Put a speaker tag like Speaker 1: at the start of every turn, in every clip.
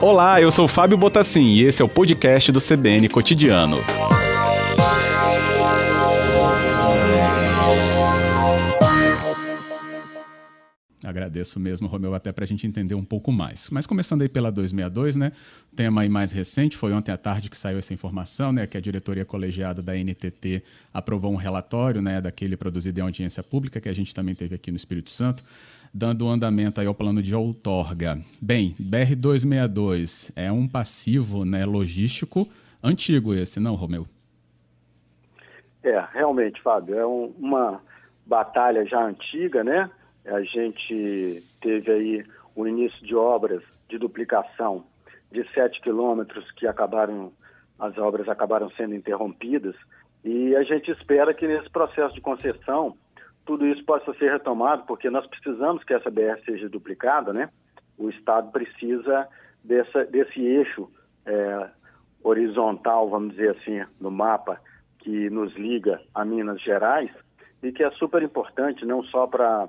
Speaker 1: Olá, eu sou Fábio Botassin e esse é o podcast do CBN Cotidiano. Agradeço mesmo, Romeu, até para a gente entender um pouco mais. Mas começando aí pela 262, né? Tema aí mais recente, foi ontem à tarde que saiu essa informação, né? Que a diretoria colegiada da NTT aprovou um relatório, né? Daquele produzido em audiência pública que a gente também teve aqui no Espírito Santo, dando andamento aí ao plano de outorga. Bem, BR-262 é um passivo né, logístico antigo esse, não, Romeu?
Speaker 2: É, realmente, Fábio, é um, uma batalha já antiga, né? A gente teve aí o início de obras de duplicação de 7 quilômetros que acabaram, as obras acabaram sendo interrompidas e a gente espera que nesse processo de concessão tudo isso possa ser retomado, porque nós precisamos que essa BR seja duplicada, né? O Estado precisa dessa, desse eixo é, horizontal, vamos dizer assim, no mapa, que nos liga a Minas Gerais e que é super importante não só para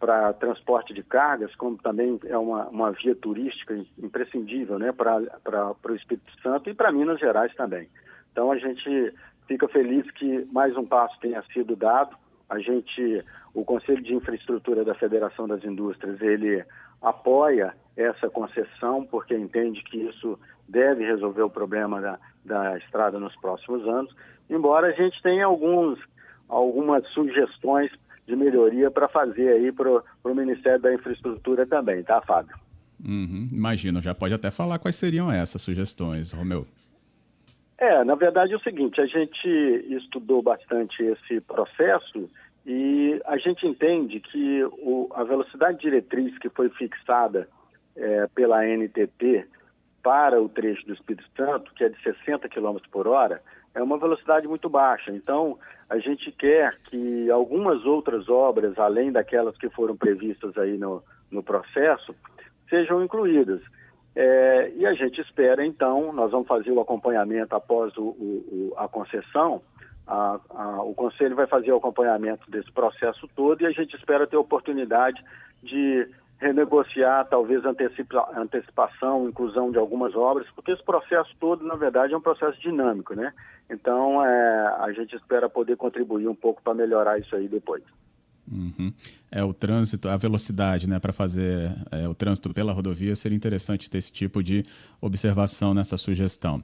Speaker 2: para transporte de cargas, como também é uma, uma via turística imprescindível né, para o Espírito Santo e para Minas Gerais também. Então a gente fica feliz que mais um passo tenha sido dado a gente, o Conselho de Infraestrutura da Federação das Indústrias, ele apoia essa concessão porque entende que isso deve resolver o problema da, da estrada nos próximos anos, embora a gente tenha alguns, algumas sugestões de melhoria para fazer aí para o Ministério da Infraestrutura também, tá, Fábio?
Speaker 1: Uhum, imagino, já pode até falar quais seriam essas sugestões, Romeu.
Speaker 2: É, na verdade é o seguinte, a gente estudou bastante esse processo e a gente entende que o, a velocidade diretriz que foi fixada é, pela NTT para o trecho do Espírito Santo, que é de 60 km por hora, é uma velocidade muito baixa. Então, a gente quer que algumas outras obras, além daquelas que foram previstas aí no, no processo, sejam incluídas. É, e a gente espera, então, nós vamos fazer o acompanhamento após o, o, a concessão. A, a, o Conselho vai fazer o acompanhamento desse processo todo e a gente espera ter oportunidade de renegociar, talvez antecipa, antecipação, inclusão de algumas obras, porque esse processo todo, na verdade, é um processo dinâmico, né? Então, é, a gente espera poder contribuir um pouco para melhorar isso aí depois.
Speaker 1: Uhum. É o trânsito, a velocidade, né, para fazer é, o trânsito pela rodovia seria interessante ter esse tipo de observação nessa sugestão.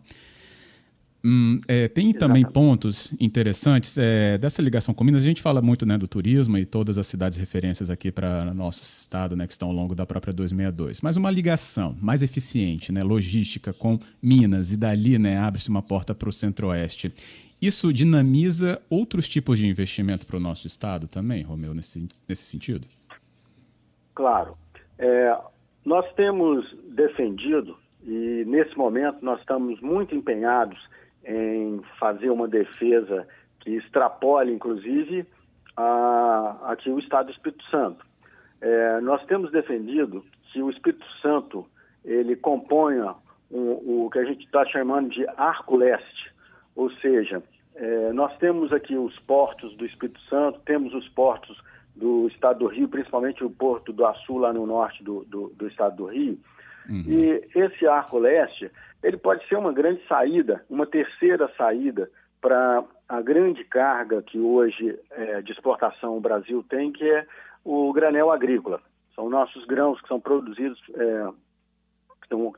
Speaker 1: Hum, é, tem também pontos interessantes é, dessa ligação com Minas. A gente fala muito né, do turismo e todas as cidades referências aqui para nosso estado, né, que estão ao longo da própria 262. Mas uma ligação mais eficiente, né, logística com Minas e dali né, abre-se uma porta para o centro-oeste. Isso dinamiza outros tipos de investimento para o nosso estado também, Romeu, nesse, nesse sentido?
Speaker 2: Claro. É, nós temos defendido, e nesse momento nós estamos muito empenhados em fazer uma defesa que extrapole, inclusive, a, o Estado do Espírito Santo. É, nós temos defendido que o Espírito Santo ele componha um, o que a gente está chamando de arco leste, ou seja, é, nós temos aqui os portos do Espírito Santo, temos os portos do estado do Rio, principalmente o Porto do Açu, lá no norte do, do, do estado do Rio. Uhum. E esse arco leste, ele pode ser uma grande saída, uma terceira saída para a grande carga que hoje é, de exportação o Brasil tem, que é o granel agrícola. São nossos grãos que são produzidos, é,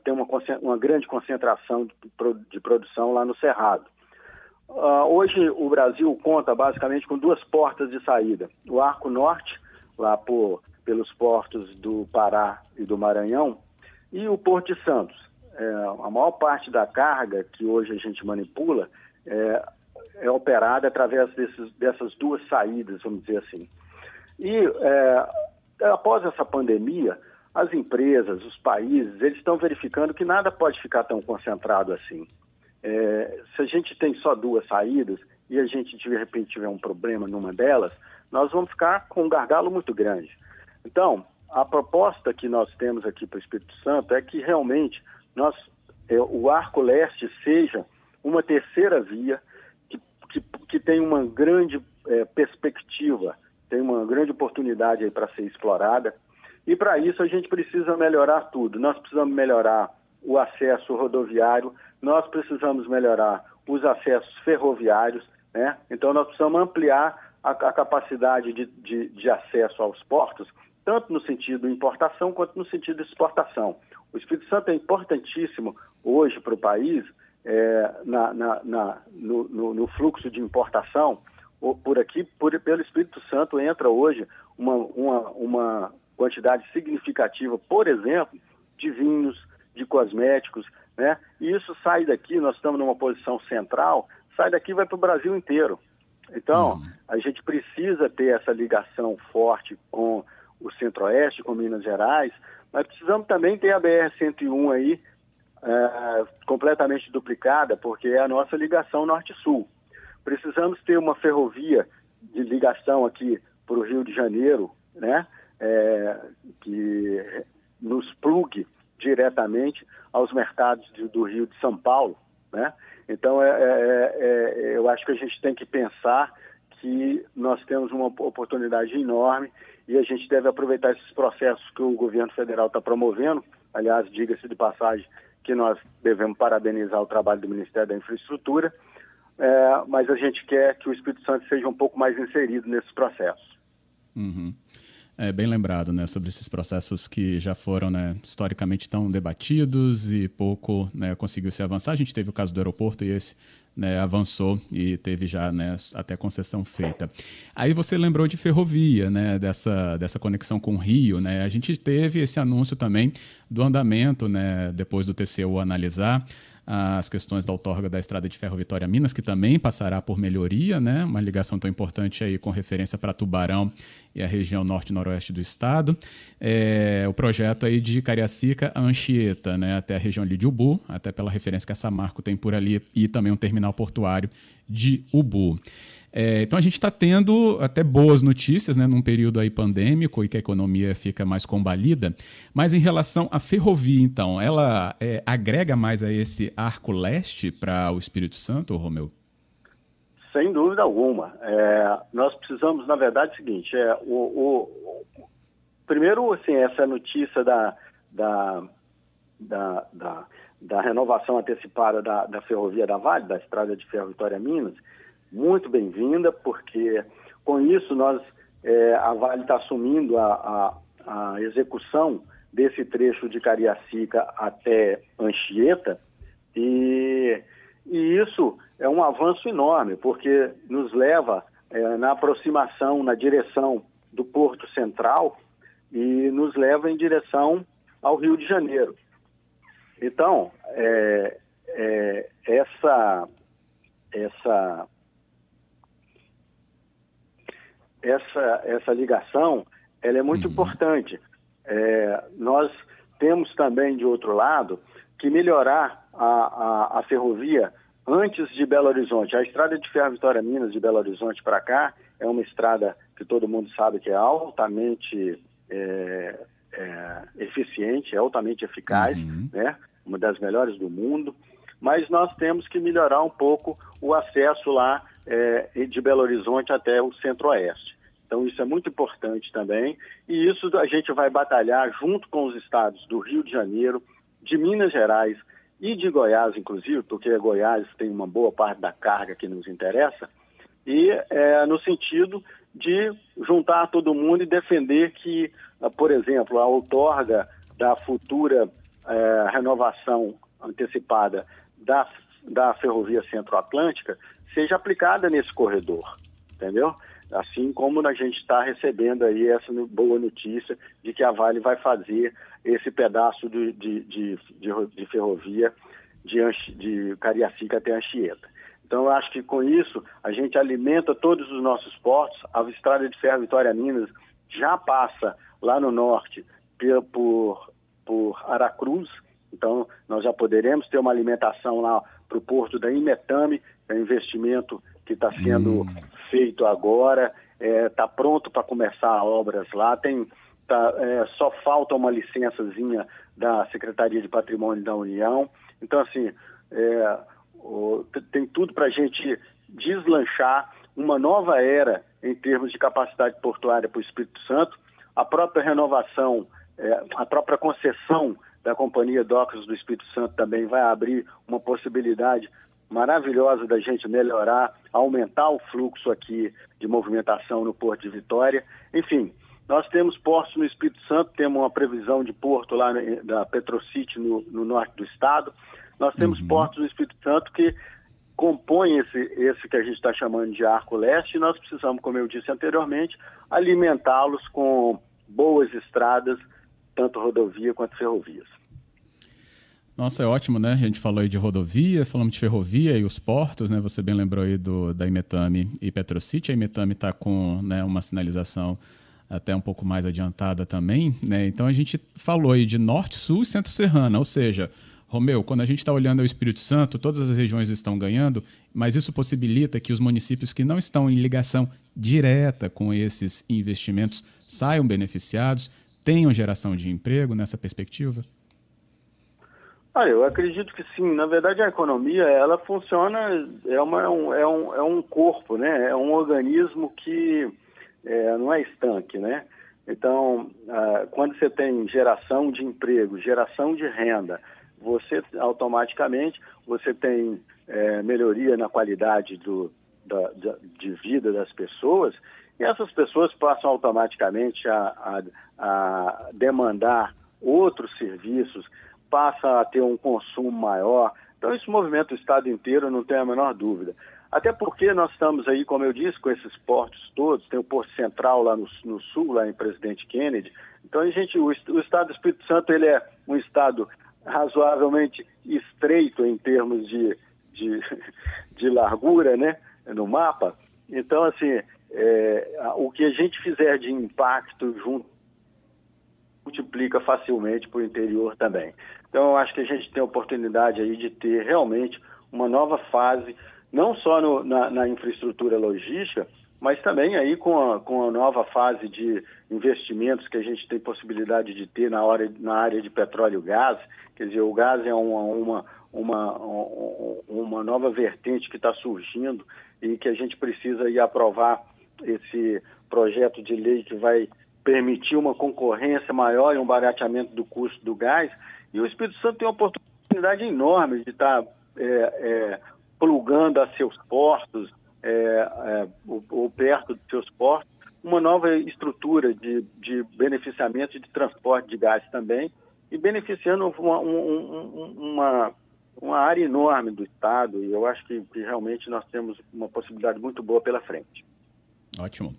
Speaker 2: tem uma, uma grande concentração de, produção lá no Cerrado. Uh, hoje o Brasil conta basicamente com duas portas de saída. O Arco Norte, lá por, pelos portos do Pará e do Maranhão, e o Porto de Santos. É, a maior parte da carga que hoje a gente manipula é, é operada através desses, dessas duas saídas, vamos dizer assim. E é, após essa pandemia, as empresas, os países, eles estão verificando que nada pode ficar tão concentrado assim. É, se a gente tem só duas saídas e a gente de repente tiver um problema numa delas, nós vamos ficar com um gargalo muito grande. Então, a proposta que nós temos aqui para o Espírito Santo é que realmente nós, é, o Arco Leste seja uma terceira via que, que, que tem uma grande é, perspectiva, tem uma grande oportunidade para ser explorada. E para isso a gente precisa melhorar tudo. Nós precisamos melhorar o acesso rodoviário, nós precisamos melhorar os acessos ferroviários, né? Então nós precisamos ampliar a, a capacidade de, de, de acesso aos portos, tanto no sentido de importação quanto no sentido de exportação. O Espírito Santo é importantíssimo hoje para o país é, na, na, na, no, no, no, fluxo de importação. Por aqui, por, pelo Espírito Santo, entra hoje uma, uma, uma quantidade significativa, por exemplo, de vinhos, de cosméticos, né? E isso sai daqui, nós estamos numa posição central, sai daqui e vai para o Brasil inteiro. Então, uhum. a gente precisa ter essa ligação forte com o Centro-Oeste, com Minas Gerais, mas precisamos também ter a BR-101 aí é, completamente duplicada, porque é a nossa ligação Norte-Sul. Precisamos ter uma ferrovia de ligação aqui para o Rio de Janeiro, né? É, que nos plugue diretamente aos mercados de, do Rio de São Paulo, né? Então, é, é, é, é, eu acho que a gente tem que pensar que nós temos uma oportunidade enorme e a gente deve aproveitar esses processos que o governo federal está promovendo. Aliás, diga-se de passagem que nós devemos parabenizar o trabalho do Ministério da Infraestrutura, é, mas a gente quer que o Espírito Santo seja um pouco mais inserido nesses processos.
Speaker 1: Uhum. É bem lembrado, né, sobre esses processos que já foram, né, historicamente tão debatidos e pouco, né, conseguiu se avançar. A gente teve o caso do aeroporto e esse, né, avançou e teve já, né, até concessão feita. Aí você lembrou de ferrovia, né, dessa, dessa conexão com o Rio, né? A gente teve esse anúncio também do andamento, né, depois do TCU analisar as questões da outorga da Estrada de Ferro Vitória Minas, que também passará por melhoria, né? uma ligação tão importante aí com referência para Tubarão e a região norte e noroeste do estado. É, o projeto aí de Cariacica a Anchieta, né? até a região ali de Ubu, até pela referência que a Samarco tem por ali, e também um terminal portuário de Ubu. É, então a gente está tendo até boas notícias, né, num período aí pandêmico e que a economia fica mais combalida. Mas em relação à ferrovia, então, ela é, agrega mais a esse arco leste para o Espírito Santo, Romeu?
Speaker 2: Sem dúvida alguma. É, nós precisamos, na verdade, é o seguinte: é, o, o, primeiro, assim, essa notícia da, da, da, da, da renovação antecipada da, da ferrovia da Vale, da Estrada de Ferro Vitória Minas, muito bem-vinda, porque com isso nós, é, a Vale está assumindo a, a, a, execução desse trecho de Cariacica até Anchieta e, e isso é um avanço enorme, porque nos leva é, na aproximação, na direção do Porto Central e nos leva em direção ao Rio de Janeiro. Então, é, é, essa, essa essa, essa ligação ela é muito uhum. importante. É, nós temos também, de outro lado, que melhorar a, a, a, ferrovia antes de Belo Horizonte. A estrada de Ferro Vitória Minas de Belo Horizonte para cá é uma estrada que todo mundo sabe que é altamente é, é, eficiente, é altamente eficaz, uhum. né? uma das melhores do mundo, mas nós temos que melhorar um pouco o acesso lá é, de Belo Horizonte até o Centro-Oeste. Então, isso é muito importante também. E isso a gente vai batalhar junto com os estados do Rio de Janeiro, de Minas Gerais e de Goiás, inclusive, porque Goiás tem uma boa parte da carga que nos interessa, e é, no sentido de juntar todo mundo e defender que, por exemplo, a outorga da futura é, renovação antecipada da, da ferrovia centro-atlântica seja aplicada nesse corredor, entendeu? Assim como a gente está recebendo aí essa boa notícia de que a Vale vai fazer esse pedaço de, de, de, de ferrovia de, Cariacica até Anchieta. Então, eu acho que com isso a gente alimenta todos os nossos portos. A estrada de ferro Vitória Minas já passa lá no norte por, por Aracruz, então nós já poderemos ter uma alimentação lá para o porto da Imetame, é um investimento que está sendo hum. feito agora, está é, tá pronto para começar obras lá, tem, tá, é, só falta uma licençazinha da Secretaria de Patrimônio da União. Então, assim, é, o, tem tudo para a gente deslanchar uma nova era em termos de capacidade portuária para o Espírito Santo, a própria renovação, é, a própria concessão da Companhia Docas do Espírito Santo também vai abrir uma possibilidade maravilhosa da gente melhorar, aumentar o fluxo aqui de movimentação no Porto de Vitória. Enfim, nós temos portos no Espírito Santo, temos uma previsão de porto lá da Petrocity no, no norte do estado. Nós temos uhum. portos no Espírito Santo que compõem esse, esse que a gente está chamando de arco leste e nós precisamos, como eu disse anteriormente, alimentá-los com boas estradas, tanto rodovia quanto ferrovias.
Speaker 1: Nossa, é ótimo, né? A gente falou aí de rodovia, falamos de ferrovia e os portos, né? Você bem lembrou aí do, da Imetame e Petrocity. A Imetame está com né, uma sinalização até um pouco mais adiantada também, né? Então a gente falou aí de norte, sul e centro-serrana, ou seja, Romeu, quando a gente está olhando o Espírito Santo, todas as regiões estão ganhando, mas isso possibilita que os municípios que não estão em ligação direta com esses investimentos saiam beneficiados, tenham geração de emprego nessa perspectiva?
Speaker 2: Ah, eu acredito que sim. Na verdade, a economia ela funciona é, uma, é, um, é, um, é um corpo, né? É um organismo que é, não é estanque, né? Então, ah, quando você tem geração de emprego, geração de renda, você automaticamente você tem é, melhoria na qualidade do, da, da, de vida das pessoas e essas pessoas passam automaticamente a, a, a demandar outros serviços, passam a ter um consumo maior. Então isso movimenta o Estado inteiro, não tem a menor dúvida. Até porque nós estamos aí, como eu disse, com esses portos todos, tem o Porto Central lá no, no sul, lá em Presidente Kennedy. Então a gente, o, o Estado do Espírito Santo ele é um Estado razoavelmente estreito em termos de, de, de largura né, no mapa. Então, assim, é, o que a gente fizer de impacto junto multiplica facilmente para o interior também. Então, eu acho que a gente tem a oportunidade aí de ter realmente uma nova fase, não só no, na, na infraestrutura logística, mas também aí com a, com a nova fase de investimentos que a gente tem possibilidade de ter na, hora, na área de petróleo e gás, quer dizer, o gás é uma, uma, uma, uma nova vertente que está surgindo e que a gente precisa ir aprovar esse projeto de lei que vai permitir uma concorrência maior e um barateamento do custo do gás. E o Espírito Santo tem uma oportunidade enorme de estar tá, é, é, plugando a seus portos, é, é, ou, ou, perto dos seus portos, uma nova estrutura de, de beneficiamento de transporte de gás também, e beneficiando uma, um, uma, uma área enorme do Estado, e eu acho que, que realmente nós temos uma possibilidade muito boa pela frente.
Speaker 1: Ótimo.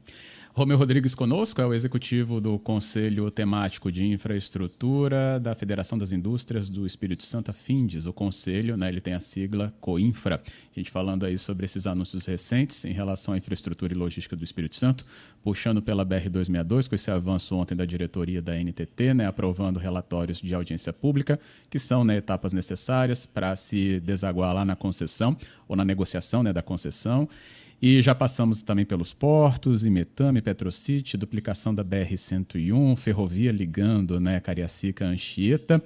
Speaker 1: Romeu Rodrigues conosco, é o executivo do Conselho Temático de Infraestrutura da Federação das Indústrias do Espírito Santo, FINDES, o conselho, né, ele tem a sigla COINFRA. A gente falando aí sobre esses anúncios recentes em relação à infraestrutura e logística do Espírito Santo, puxando pela BR-262, com esse avanço ontem da diretoria da NTT, né, aprovando relatórios de audiência pública, que são né, etapas necessárias para se desaguar lá na concessão ou na negociação né, da concessão. E já passamos também pelos portos, Imetame, Petrocity, duplicação da BR-101, ferrovia ligando né, Cariacica, Anchieta.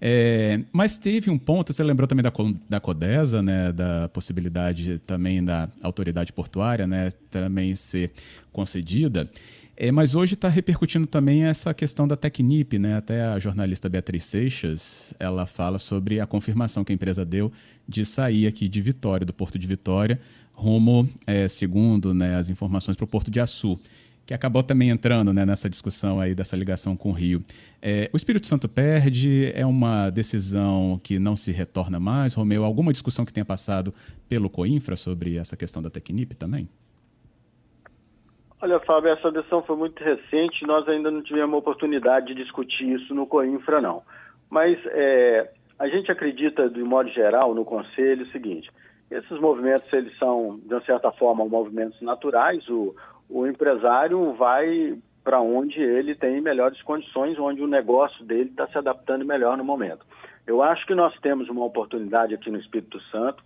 Speaker 1: É, mas teve um ponto, você lembrou também da, da Codesa, né, da possibilidade também da autoridade portuária né, também ser concedida. É, mas hoje está repercutindo também essa questão da Tecnip, né? Até a jornalista Beatriz Seixas, ela fala sobre a confirmação que a empresa deu de sair aqui de Vitória, do Porto de Vitória, rumo, é, segundo né, as informações, para o Porto de Açu, que acabou também entrando né, nessa discussão aí dessa ligação com o Rio. É, o Espírito Santo perde? É uma decisão que não se retorna mais? Romeu, alguma discussão que tenha passado pelo COINFRA sobre essa questão da Tecnip também?
Speaker 2: Olha, Fábio, essa decisão foi muito recente, nós ainda não tivemos oportunidade de discutir isso no COINFRA, não. Mas é, a gente acredita, de modo geral, no Conselho, o seguinte, esses movimentos, eles são, de uma certa forma, movimentos naturais. O, o empresário vai para onde ele tem melhores condições, onde o negócio dele está se adaptando melhor no momento. Eu acho que nós temos uma oportunidade aqui no Espírito Santo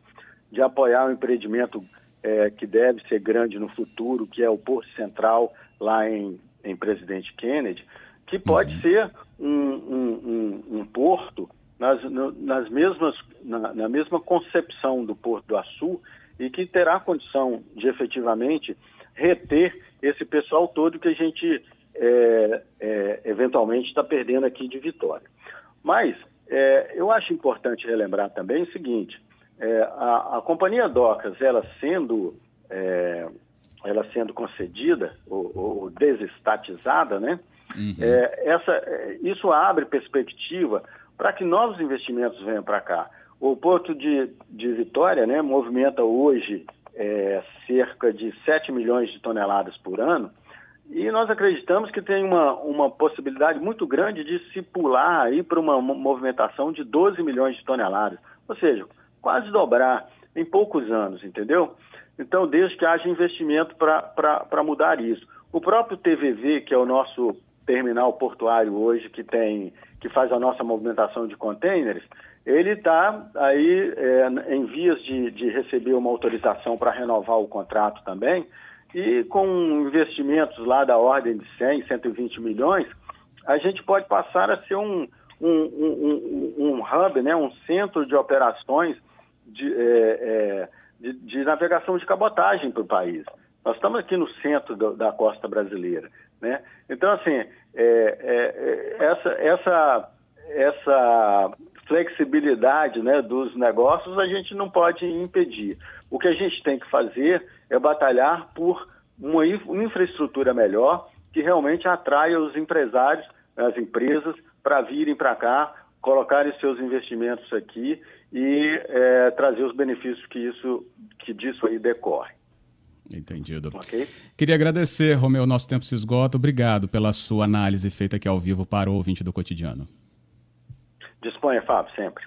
Speaker 2: de apoiar um empreendimento é, que deve ser grande no futuro, que é o Porto Central, lá em, em Presidente Kennedy, que pode uhum. ser um, um, um, um porto nas, nas mesmas, na, na, mesma concepção do Porto do Açu e que terá condição de efetivamente reter esse pessoal todo que a gente é, é, eventualmente está perdendo aqui de vitória. Mas é, eu acho importante relembrar também o seguinte: é, a, a, companhia Docas, ela sendo, é, ela sendo concedida ou, ou desestatizada, né? Uhum. É, essa, isso abre perspectiva para que novos investimentos venham para cá. O Porto de, de Vitória né, movimenta hoje é, cerca de 7 milhões de toneladas por ano, e nós acreditamos que tem uma, uma possibilidade muito grande de se pular aí para uma movimentação de 12 milhões de toneladas, ou seja, quase dobrar em poucos anos, entendeu? Então, desde que haja investimento para mudar isso. O próprio TVV, que é o nosso terminal portuário hoje, que tem que faz a nossa movimentação de contêineres, ele está aí é, em vias de, de receber uma autorização para renovar o contrato também, e com investimentos lá da ordem de 100, 120 milhões, a gente pode passar a ser um, um, um, um hub, né, um centro de operações de, é, é, de, de navegação de cabotagem para o país. Nós estamos aqui no centro do, da costa brasileira. Né? Então, assim, é, é essa, essa, essa flexibilidade né, dos negócios a gente não pode impedir. O que a gente tem que fazer é batalhar por uma infraestrutura melhor que realmente atraia os empresários, as empresas, para virem para cá, colocarem seus investimentos aqui e é, trazer os benefícios que, isso, que disso aí decorre.
Speaker 1: Entendido. Okay? Queria agradecer, Romeu, nosso tempo se esgota. Obrigado pela sua análise feita aqui ao vivo para o ouvinte do cotidiano.
Speaker 2: Disponha, Fábio, sempre.